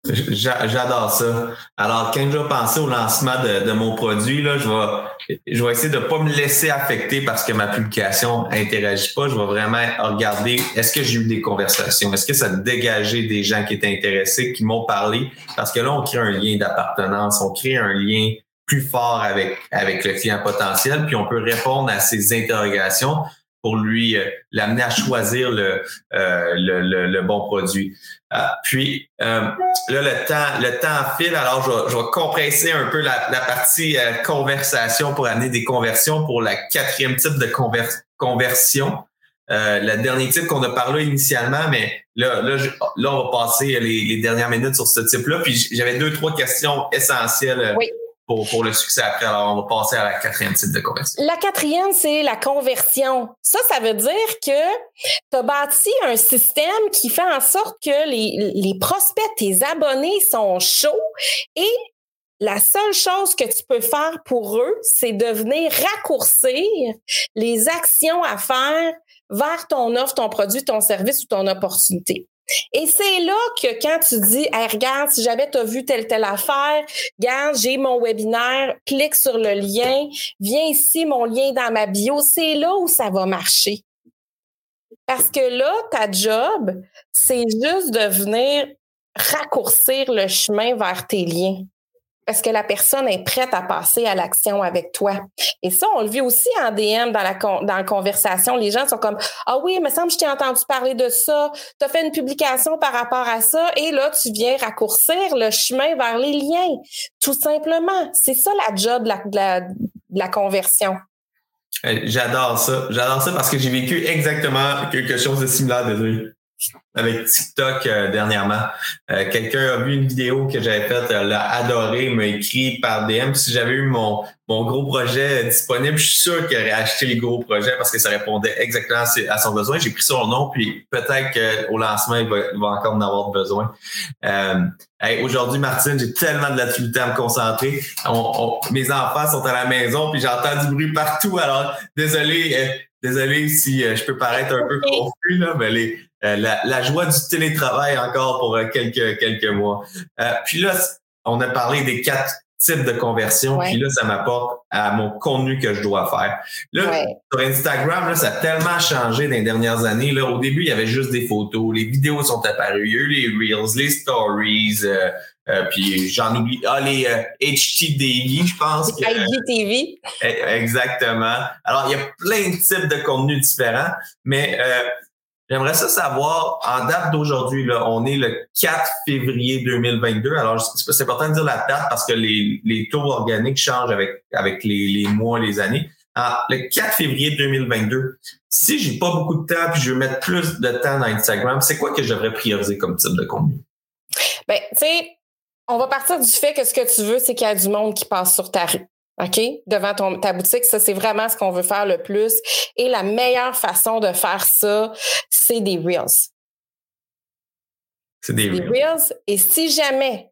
J'adore ça. Alors, quand je vais penser au lancement de, mon produit, là, je vais, je vais essayer de ne pas me laisser affecter parce que ma publication interagit pas. Je vais vraiment regarder est-ce que j'ai eu des conversations? Est-ce que ça a dégagé des gens qui étaient intéressés, qui m'ont parlé? Parce que là, on crée un lien d'appartenance, on crée un lien plus fort avec, avec le client potentiel, puis on peut répondre à ses interrogations pour lui euh, l'amener à choisir le, euh, le, le, bon produit. Euh, puis là, le temps, le temps file, alors je je vais compresser un peu la, la partie conversation pour amener des conversions pour la quatrième type de conversion. le dernier type qu'on a parlé initialement, mais là, là, là on va passer les, les dernières minutes sur ce type-là. Puis j'avais deux, trois questions essentielles. Oui pour, le succès après. Alors, on va passer à la quatrième type de conversion. La quatrième, c'est la conversion. Ça, ça veut dire que tu as bâti un système qui fait en sorte que les, les prospects, tes abonnés sont chauds et la seule chose que tu peux faire pour eux, c'est de venir raccourcir les actions à faire vers ton offre, ton produit, ton service ou ton opportunité. Et c'est là que quand tu dis, regarde, si jamais tu as vu telle, telle affaire, regarde, j'ai mon webinaire, clique sur le lien, viens ici, mon lien dans ma bio, c'est là où ça va marcher. Parce que là, ta job, c'est juste de venir raccourcir le chemin vers tes liens parce que la personne est prête à passer à l'action avec toi. Et ça, on le vit aussi en DM dans la, dans la conversation. Les gens sont comme Ah oui, il me semble que je t'ai entendu parler de ça. Tu as fait une publication par rapport à ça. Et là, tu viens raccourcir le chemin vers les liens. Tout simplement. C'est ça la job de la, de la, conversion. Euh, j'adore ça. J'adore ça parce que j'ai vécu exactement quelque chose de similaire, désolé avec TikTok euh, dernièrement. Euh, quelqu'un a vu une vidéo que j'avais faite, l'a adoré, m'a écrit par DM. Si j'avais eu mon, mon gros projet disponible, je suis sûr qu'il aurait acheté le gros projet parce que ça répondait exactement à son besoin. J'ai pris son nom, puis peut-être qu'au lancement, il va, encore en avoir besoin. Euh, Aujourd'hui, Martine, j'ai tellement de l'activité à me concentrer. mes enfants sont à la maison, puis j'entends du bruit partout. Alors, désolé, euh, désolé si je peux paraître un peu confus, là, mais les, euh, la, joie du télétravail encore pour euh, quelques, quelques mois. Euh, puis là, on a parlé des quatre types de conversion, puis là, ça m'apporte à mon contenu que je dois faire. Là, sur Instagram, là, ça a tellement changé dans les dernières années. Là, au début, il y avait juste des photos, les vidéos sont apparues, il y a eu les Reels, les Stories, puis j'en oublie. Ah, les HTDV, je pense. IGTV. E, exactement. Alors, il y a plein de types de contenus différents, mais J'aimerais ça savoir, en date d'aujourd'hui, là, on est le 4 février 2022. Alors, c'est important de dire la date parce que les, les taux organiques changent avec, avec les, les mois, les années. Alors, le 4 février 2022, si j'ai pas beaucoup de temps puis je veux mettre plus de temps dans Instagram, c'est quoi que je devrais prioriser comme type de contenu? Ben, tu sais, on va partir du fait que ce que tu veux, c'est qu'il y a du monde qui passe sur ta rue. OK? Devant ton, ta boutique, ça, c'est vraiment ce qu'on veut faire le plus. Et la meilleure façon de faire ça, c'est des Reels. C'est des, Reels. Et si jamais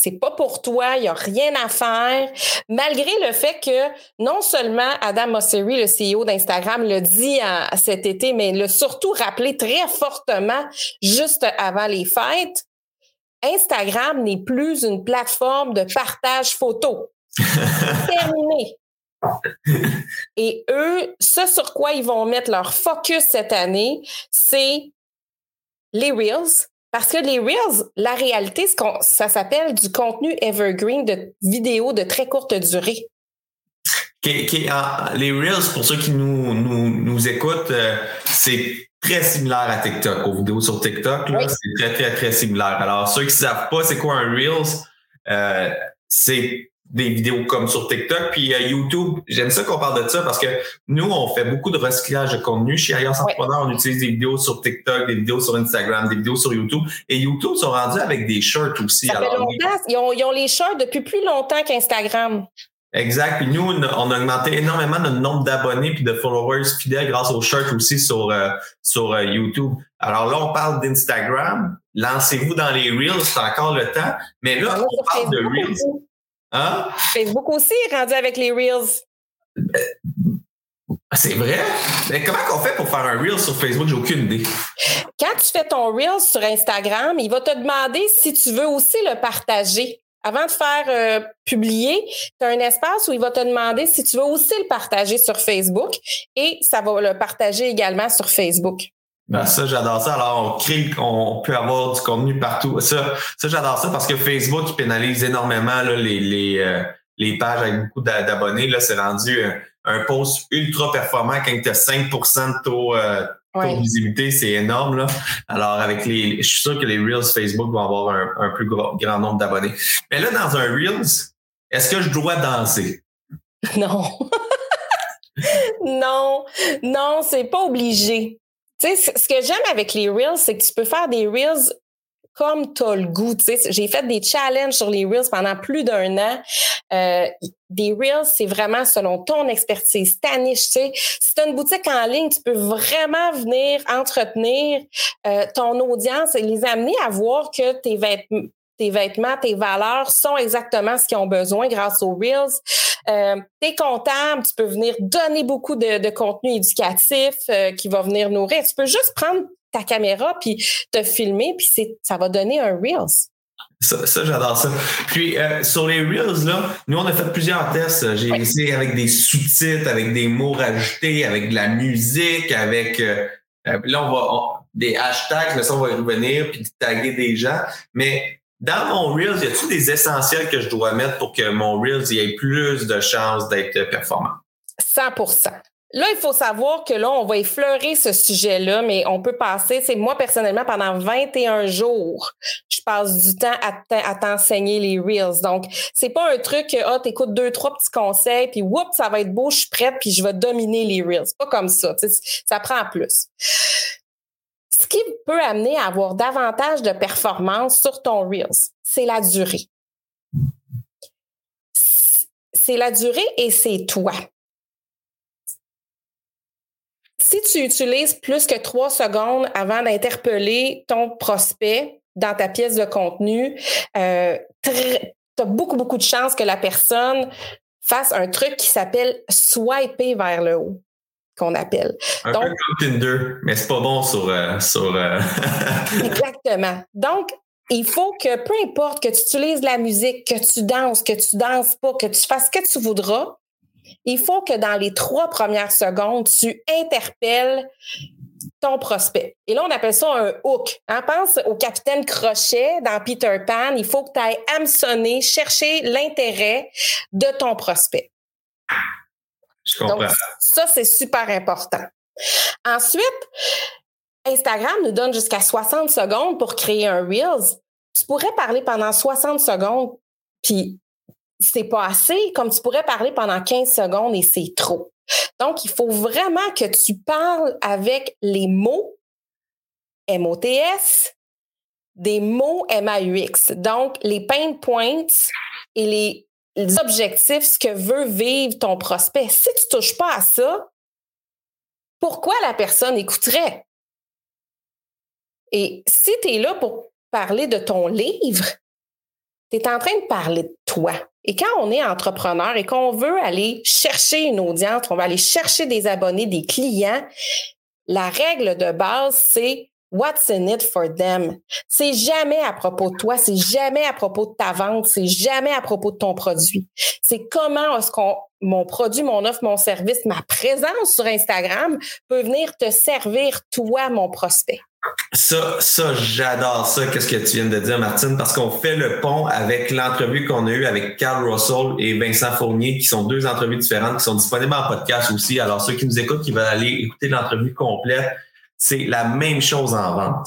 c'est pas pour toi, il n'y a rien à faire, malgré le fait que non seulement Adam Mosseri, le CEO d'Instagram, le dit cet été, mais l'a surtout rappelé très fortement juste avant les fêtes, Instagram n'est plus une plateforme de partage photo. Terminé. Et eux, ce sur quoi ils vont mettre leur focus cette année, c'est les Reels. Parce que les Reels, la réalité, ça s'appelle du contenu evergreen de vidéos de très courte durée. Les Reels, pour ceux qui nous, nous, écoutent, euh, c'est très similaire à TikTok, aux vidéos sur TikTok. C'est très, très, très similaire. Alors, ceux qui ne savent pas c'est quoi un Reels, euh, c'est des vidéos comme sur TikTok. Puis euh, YouTube, j'aime ça qu'on parle de ça parce que nous, on fait beaucoup de recyclage de contenu. Chez Alliance Entrepreneur, on utilise des vidéos sur TikTok, des vidéos sur Instagram, des vidéos sur YouTube. Et YouTube sont rendus avec des shirts aussi. Ça fait longtemps. Ils ont, ils ont les shirts depuis plus longtemps qu'Instagram. Exact. Puis nous, on a augmenté énormément notre nombre d'abonnés puis de followers fidèles grâce aux shirts aussi sur, euh, sur euh, YouTube. Alors là, on parle d'Instagram. Lancez-vous dans les Reels, c'est encore le temps. Mais là, on parle de Reels. Hein? Facebook aussi est rendu avec les Reels. Ah, c'est vrai? Mais comment on fait pour faire un Reel sur Facebook? J'ai aucune idée. Quand tu fais ton Reel sur Instagram, il va te demander si tu veux aussi le partager. Avant de faire euh, publier, tu as un espace où il va te demander si tu veux aussi le partager sur Facebook et ça va le partager également sur Facebook. Ben ça, j'adore ça. Alors, on crée, on peut avoir du contenu partout. Ça, ça j'adore ça parce que Facebook pénalise énormément les, les, euh, les pages avec beaucoup d'abonnés. C'est rendu un, post ultra performant quand tu as 5% de taux, euh, de visibilité. C'est énorme. Là. Alors, avec les. Je suis sûr que les Reels Facebook vont avoir un, un plus grand, grand nombre d'abonnés. Mais là, dans un Reels, est-ce que je dois danser? Non. non, non, c'est pas obligé. Tu sais, ce que j'aime avec les Reels, c'est que tu peux faire des Reels comme tu as le goût. J'ai fait des challenges sur les Reels pendant plus d'un an. Euh, des Reels, c'est vraiment selon ton expertise, ta niche. Tu sais, si tu as une boutique en ligne, tu peux vraiment venir entretenir euh, ton audience et les amener à voir que tes vêtements tes vêtements, tes valeurs sont exactement ce qu'ils ont besoin grâce aux Reels. Euh, t'es comptable, tu peux venir donner beaucoup de, contenu éducatif qui va venir nourrir. Tu peux juste prendre ta caméra puis te filmer, puis ça va donner un Reels. Ça, j'adore ça. Puis euh, sur les Reels, là, nous, on a fait plusieurs tests. J'ai essayé avec des sous-titres, avec des mots rajoutés, avec de la musique, avec euh, là, on va des hashtags, là, ça, on va y revenir, puis taguer des gens. Mais dans mon Reels, y a-t-il des essentiels que je dois mettre pour que mon Reels ait plus de chances d'être performant? 100 Là, il faut savoir que là, on va effleurer ce sujet-là, mais on peut passer, c'est moi personnellement, pendant 21 jours, je passe du temps à t'enseigner les Reels. Donc, c'est pas un truc que, ah, t'écoutes deux, trois petits conseils, puis whoop, ça va être beau, je suis prête, puis je vais dominer les Reels. Pas comme ça. Ça prend plus. Ce qui peut amener à avoir davantage de performance sur ton Reels, c'est la durée. C'est la durée et c'est toi. Si tu utilises plus que trois secondes avant d'interpeller ton prospect dans ta pièce de contenu, euh, tu as beaucoup, beaucoup de chances que la personne fasse un truc qui s'appelle swiper vers le haut qu'on appelle. Un peu comme Tinder, mais c'est pas bon sur... Euh, sur euh, Exactement. Donc, il faut que, peu importe que tu utilises la musique, que tu danses, que tu danses pas, que tu fasses ce que tu voudras, il faut que dans les trois premières secondes, tu interpelles ton prospect. Et là, on appelle ça un hook. Hein? Pense au capitaine Crochet dans Peter Pan. Il faut que tu ailles hameçonner, chercher l'intérêt de ton prospect. Donc, ça, c'est super important. Ensuite, Instagram nous donne jusqu'à 60 secondes pour créer un Reels. Tu pourrais parler pendant 60 secondes, puis c'est pas assez, comme tu pourrais parler pendant 15 secondes et c'est trop. Donc, il faut vraiment que tu parles avec les mots MOTS, des mots MAUX. Donc, les pain points et les les objectifs, ce que veut vivre ton prospect. Si tu touches pas à ça, pourquoi la personne écouterait? Et si tu es là pour parler de ton livre, tu es en train de parler de toi. Et quand on est entrepreneur et qu'on veut aller chercher une audience, on va aller chercher des abonnés, des clients, la règle de base, c'est What's in it for them? C'est jamais à propos de toi, c'est jamais à propos de ta vente, c'est jamais à propos de ton produit. C'est comment est-ce qu'on, mon produit, mon offre, mon service, ma présence sur Instagram peut venir te servir, toi, mon prospect. Ça, ça, j'adore ça, qu'est-ce que tu viens de dire, Martine, parce qu'on fait le pont avec l'entrevue qu'on a eue avec Carl Russell et Vincent Fournier, qui sont deux entrevues différentes, qui sont disponibles en podcast aussi. Alors, ceux qui nous écoutent, qui veulent aller écouter l'entrevue complète, c'est la même chose en vente.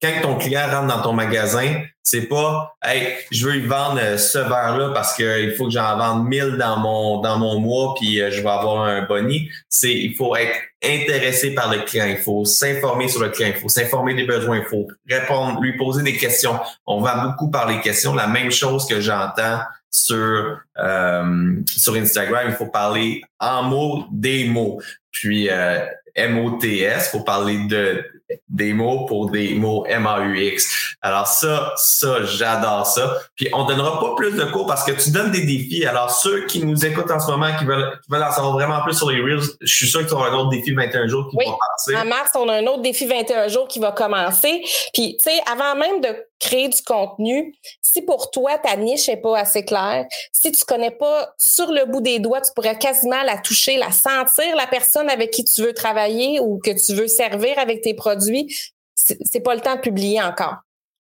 Quand ton client rentre dans ton magasin, c'est pas Hey, je veux lui vendre euh, ce verre-là parce qu'il faut que j'en vende 1000 dans mon dans mon mois puis euh, je vais avoir un boni. C'est il faut être intéressé par le client, il faut s'informer sur le client, il faut s'informer des besoins, il faut répondre, lui poser des questions. On va beaucoup par les questions, la même chose que j'entends sur euh, sur Instagram, il faut parler en mots des mots. Puis euh, M-O-T-S pour parler de des mots pour des mots M-A-U-X. Alors ça, ça, j'adore ça. Puis on donnera pas plus de cours parce que tu donnes des défis. Alors ceux qui nous écoutent en ce moment, qui veulent, qui veulent en savoir vraiment plus sur les Reels, je suis sûr qu'ils auront un autre défi 21 jours qui oui. va passer. En mars, on a un autre défi 21 jours qui va commencer. Puis, tu sais, avant même de créer du contenu, si pour toi, ta niche n'est pas assez claire, si tu connais pas sur le bout des doigts, tu pourrais quasiment la toucher, la sentir, la personne avec qui tu veux travailler ou que tu veux servir avec tes produits, c'est pas le temps de publier encore.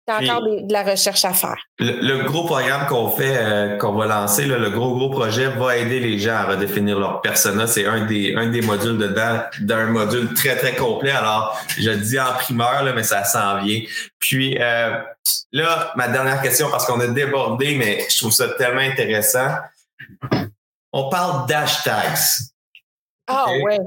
T'as encore de, de, la recherche à faire. Le, le gros programme qu'on fait, euh, qu'on va lancer, là, le gros gros projet va aider les gens à redéfinir leur persona. C'est un des un des modules dedans, d'un module très très complet. Alors, je le dis en primeur là, mais ça s'en vient. Puis euh, là, ma dernière question parce qu'on a débordé, mais je trouve ça tellement intéressant. On parle d'hashtags. Ah okay? ouais.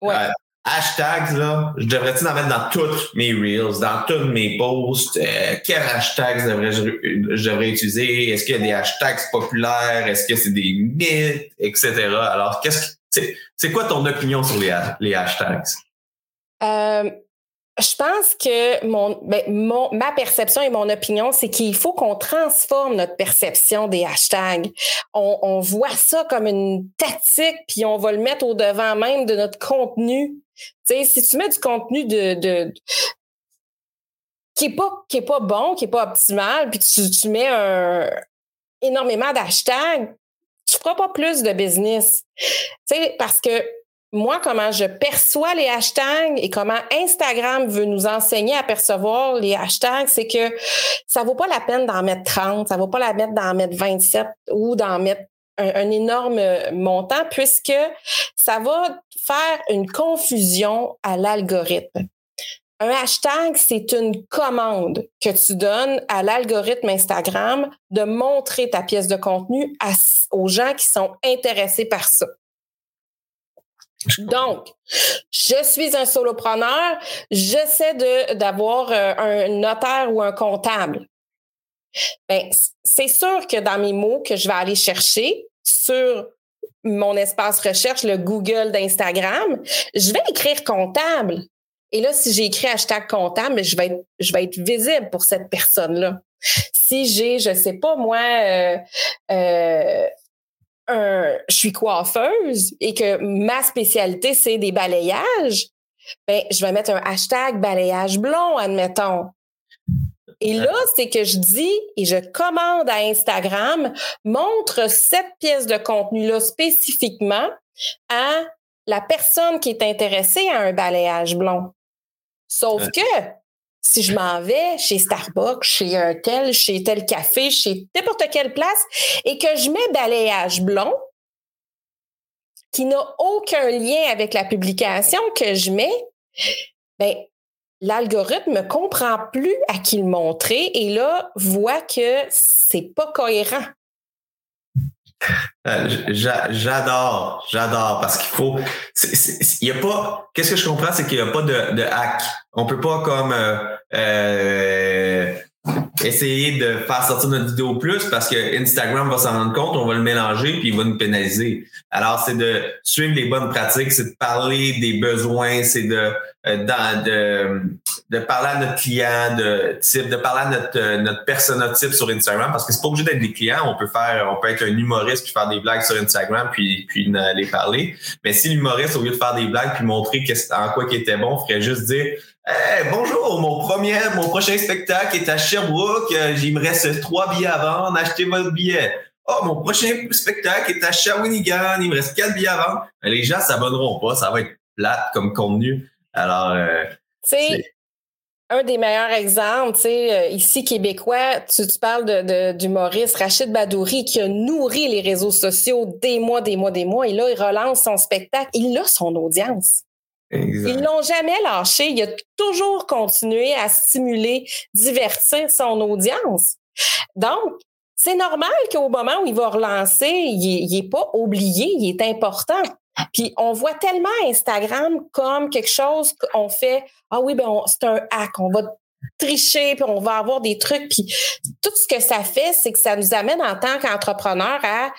Ouais. Euh, hashtags, là, je devrais-tu en mettre dans toutes mes reels, dans tous mes posts? Euh, quels hashtags devrais-je je devrais utiliser? Est-ce qu'il y a des hashtags populaires? Est-ce que c'est des mythes, etc.? Alors, qu'est-ce que c'est, c'est quoi ton opinion sur les, les hashtags? Euh, je pense que mon, ben, mon, ma perception et mon opinion, c'est qu'il faut qu'on transforme notre perception des hashtags. On, on voit ça comme une tactique, puis on va le mettre au devant même de notre contenu. Si tu mets du contenu de, qui est pas qui est pas bon, qui est pas optimal, puis tu, mets un, énormément d'hashtags, tu feras pas plus de business. Tu sais, parce que moi, comment je perçois les hashtags et comment Instagram veut nous enseigner à percevoir les hashtags, c'est que ça vaut pas la peine d'en mettre 30, ça vaut pas la peine d'en mettre 27 ou d'en mettre un, un, énorme montant puisque ça va faire une confusion à l'algorithme. Un hashtag, c'est une commande que tu donnes à l'algorithme Instagram de montrer ta pièce de contenu à, aux gens qui sont intéressés par ça. Donc, je suis un solopreneur, j'essaie d'avoir un notaire ou un comptable. Ben, c'est sûr que dans mes mots que je vais aller chercher sur mon espace recherche, le Google d'Instagram, je vais écrire comptable. Et là, si j'ai écrit hashtag comptable, je vais être, je vais être visible pour cette personne-là. Si j'ai, je sais pas moi, euh, euh, un, je suis coiffeuse et que ma spécialité, c'est des balayages, ben, je vais mettre un hashtag balayage blond, admettons. Et là, c'est que je dis et je commande à Instagram, montre cette pièce de contenu-là spécifiquement à la personne qui est intéressée à un balayage blond. Sauf que si je m'en vais chez Starbucks, chez un tel, chez tel café, chez n'importe quelle place, et que je mets balayage blond, qui n'a aucun lien avec la publication que je mets, ben, l'algorithme comprend plus à qui le montrer et là, voit que c'est pas cohérent. Euh, j'adore, j'adore parce qu'il faut. Il y a pas. Qu'est-ce que je comprends, c'est qu'il n'y a pas de, hack. On peut pas comme euh, euh, essayer de faire sortir notre vidéo plus parce que Instagram va s'en rendre compte, on va le mélanger puis il va nous pénaliser. Alors c'est de suivre les bonnes pratiques, c'est de parler des besoins, c'est de dans, de, parler à notre client de type, de parler à notre, euh, notre persona type sur Instagram, parce que c'est pas obligé d'être des clients. On peut faire, on peut être un humoriste puis faire des blagues sur Instagram puis, puis les parler. Mais si l'humoriste, au lieu de faire des blagues puis montrer en quoi qui était bon, ferait juste dire Hey, bonjour, mon premier, mon prochain spectacle est à Sherbrooke. Il me reste trois billets à vendre. Achetez votre billet. Oh, mon prochain spectacle est à Shawinigan. Il me reste quatre billets à vendre. Les gens s'abonneront pas. Ça va être plate comme contenu. Alors, euh, c'est un des meilleurs exemples, tu sais, euh, ici québécois, tu, tu parles de, du Maurice Rachid Badouri qui a nourri les réseaux sociaux des mois, des mois, des mois, et là, il relance son spectacle. Il a son audience. Exact. Ils l'ont jamais lâché. Il a toujours continué à stimuler, divertir son audience. Donc, c'est normal qu'au moment où il va relancer, il n'est pas oublié, il est important. Puis on voit tellement Instagram comme quelque chose qu'on fait, ah oui, ben c'est un hack, on va tricher, puis on va avoir des trucs. Puis tout ce que ça fait, c'est que ça nous amène en tant qu'entrepreneur à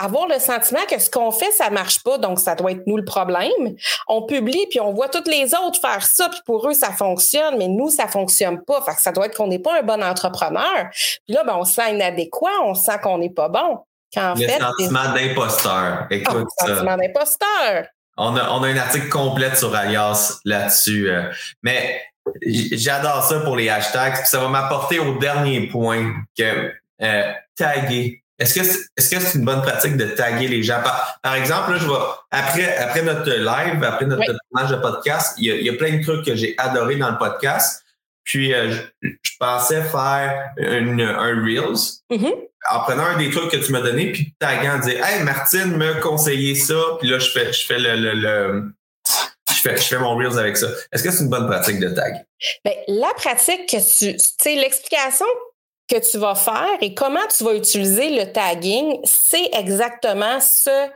avoir le sentiment que ce qu'on fait, ça marche pas, donc ça doit être nous le problème. On publie, puis on voit toutes les autres faire ça, puis pour eux, ça fonctionne, mais nous, ça fonctionne pas. Fait que ça doit être qu'on n'est pas un bon entrepreneur. Puis là, ben, on se sent inadéquat, on sent qu'on n'est pas bon. Quand le sentiment d'imposteur. Écoute, oh, le sentiment d'imposteur. On a, on a un article complet sur Alias là-dessus. Euh, mais j'adore ça pour les hashtags. Puis ça va m'apporter au dernier point que euh, taguer est-ce que est-ce que c'est une bonne pratique de taguer les gens? Par, exemple, là, je vais après après notre live, après notre tournage de podcast, il y, a, plein de trucs que j'ai adoré dans le podcast. Puis euh, je, pensais faire une, un Reels mm-hmm. En prenant un des trucs que tu m'as donné, puis taguant, dire Hey Martine me conseillé ça, puis là je fais je fais le, le, je fais, je fais mon Reels avec ça. Est-ce que c'est une bonne pratique de tag? Bien, la pratique que tu. Tu sais, l'explication que tu vas faire et comment tu vas utiliser le tagging, c'est exactement ce,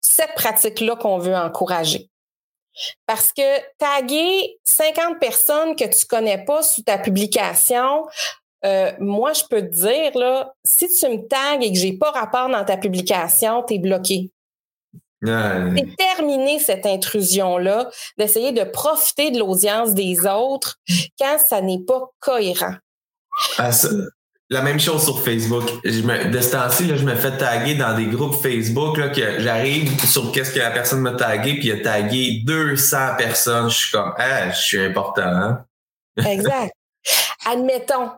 cette pratique-là qu'on veut encourager. Parce que taguer 50 personnes que tu connais pas sous ta publication, euh, moi, je peux te dire, là, si tu me tagues et que j'ai pas rapport dans ta publication, tu es bloqué. C'est terminer cette intrusion-là, d'essayer de profiter de l'audience des autres quand ça n'est pas cohérent. Ah, la même chose sur Facebook. Je me, de ce temps-ci, je me fais taguer dans des groupes Facebook là, que j'arrive sur qu'est-ce que la personne m'a tagué, puis il a tagué 200 personnes. Je suis comme, ah, je suis important. Hein? Exact. Admettons,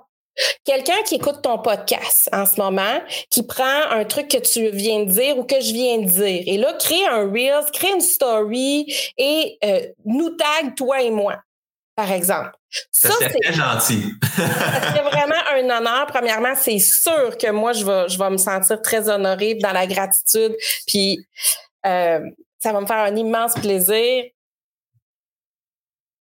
quelqu'un qui écoute ton podcast en ce moment, qui prend un truc que tu viens de dire ou que je viens de dire, et là, crée un Reels, crée une story et euh, nous tague toi et moi par exemple. Ça, c'est très gentil. c'est vraiment un honneur. Premièrement, c'est sûr que moi, je vais, je vais me sentir très honorée dans la gratitude. Puis, euh, ça va me faire un immense plaisir.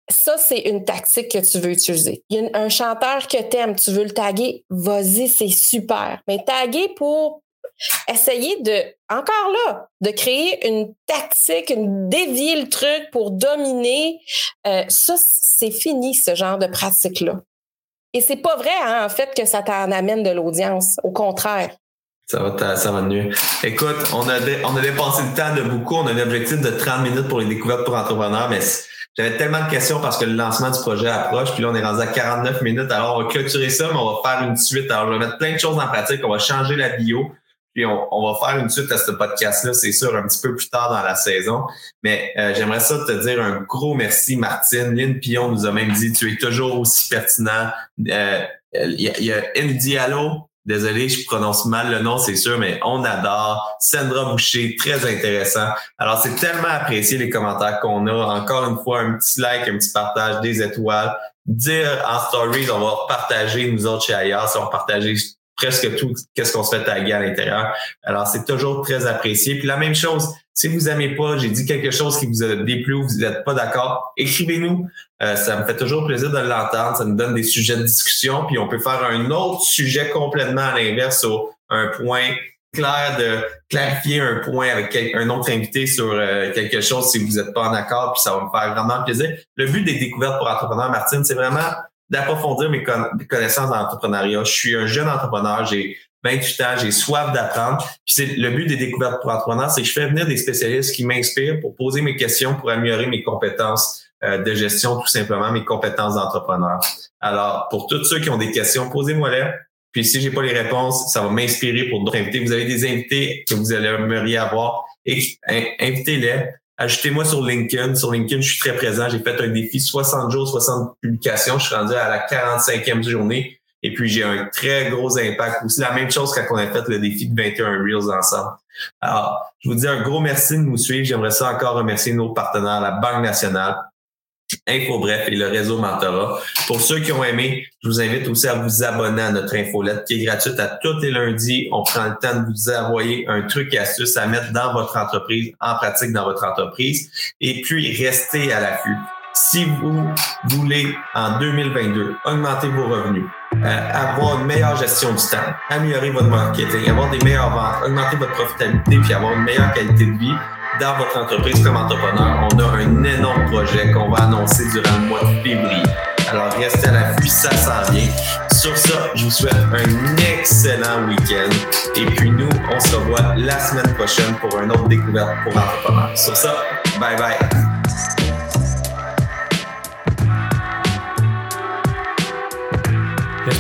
Ça, c'est une tactique que tu veux utiliser. Il y a un chanteur que tu aimes, tu veux le taguer, vas-y, c'est super. Mais taguer pour essayer de, encore là, de créer une tactique, une dévier le truc pour dominer, euh, ça, c'est fini, ce genre de pratique-là. Et c'est pas vrai, hein, en fait, que ça t'en amène de l'audience. Au contraire. Ça va, ça va mieux. Écoute, on a, on a dépensé le temps de beaucoup. On a un objectif de 30 minutes pour les découvertes pour entrepreneurs, mais j'avais tellement de questions parce que le lancement du projet approche. Puis là, on est rendu à 49 minutes. Alors, on va clôturer ça, mais on va faire une suite. Alors, je vais mettre plein de choses en pratique. On va changer la bio. Puis on, va faire une suite à ce podcast-là, c'est sûr, un petit peu plus tard dans la saison. Mais euh, j'aimerais ça te dire un gros merci, Martine. Lynn Pion nous a même dit tu es toujours aussi pertinent. Euh, il y, a, il y a Diallo, désolé, je prononce mal le nom, c'est sûr, mais on adore. Sandra Boucher, très intéressant. Alors, c'est tellement apprécié les commentaires qu'on a. Encore une fois, un petit like, un petit partage, des étoiles. Dire en stories, on va partager nous autres chez Ayas, on va partager presque tout qu'est-ce qu'on se fait taguer à l'intérieur. Alors, c'est toujours très apprécié. Puis la même chose, si vous aimez pas, j'ai dit quelque chose qui vous a déplu ou vous n'êtes pas d'accord, écrivez-nous. Euh, ça me fait toujours plaisir de l'entendre. Ça nous donne des sujets de discussion. Puis on peut faire un autre sujet complètement à l'inverse sur un point clair de clarifier un point avec un autre invité sur euh, quelque chose si vous n'êtes pas en accord, puis ça va me faire vraiment plaisir. Le but des découvertes pour entrepreneurs, Martine, c'est vraiment d'approfondir mes, connaissances d'entrepreneuriat. Je suis un jeune entrepreneur, j'ai 28 ans, j'ai soif d'apprendre. C'est le but des découvertes pour entrepreneurs, c'est que je fais venir des spécialistes qui m'inspirent pour poser mes questions, pour améliorer mes compétences euh, de gestion, tout simplement, mes compétences d'entrepreneur. Alors, pour tous ceux qui ont des questions, posez-moi-les. Puis si j'ai pas les réponses, ça va m'inspirer pour d'autres invités. Vous avez des invités que vous aimeriez avoir, et invitez-les. Ajoutez-moi sur LinkedIn. Sur LinkedIn, je suis très présent. J'ai fait un défi 60 jours, 60 publications. Je suis rendu à la 45e journée. Et puis, j'ai un très gros impact. Aussi, la même chose quand on a fait le défi de 21 Reels ensemble. Alors, je vous dis un gros merci de nous suivre. J'aimerais ça encore remercier nos partenaires, la Banque nationale, Info Bref et le réseau Mentorat. Pour ceux qui ont aimé, je vous invite aussi à vous abonner à notre infolette qui est gratuite à tous les lundis. On prend le temps de vous envoyer un truc et astuce à mettre dans votre entreprise, en pratique dans votre entreprise. Et puis, restez à l'affût. Si vous voulez, en 2022, augmenter vos revenus, euh, avoir une meilleure gestion du temps, améliorer votre marketing, avoir des meilleures ventes, augmenter votre profitabilité, puis avoir une meilleure qualité de vie, dans votre entreprise comme entrepreneur, on a un énorme projet qu'on va annoncer durant le mois de février. Alors, restez à l'affût, ça s'en vient. Sur ça, je vous souhaite un excellent week-end. Et puis nous, on se revoit la semaine prochaine pour une autre découverte pour entrepreneurs. Sur ça, bye bye.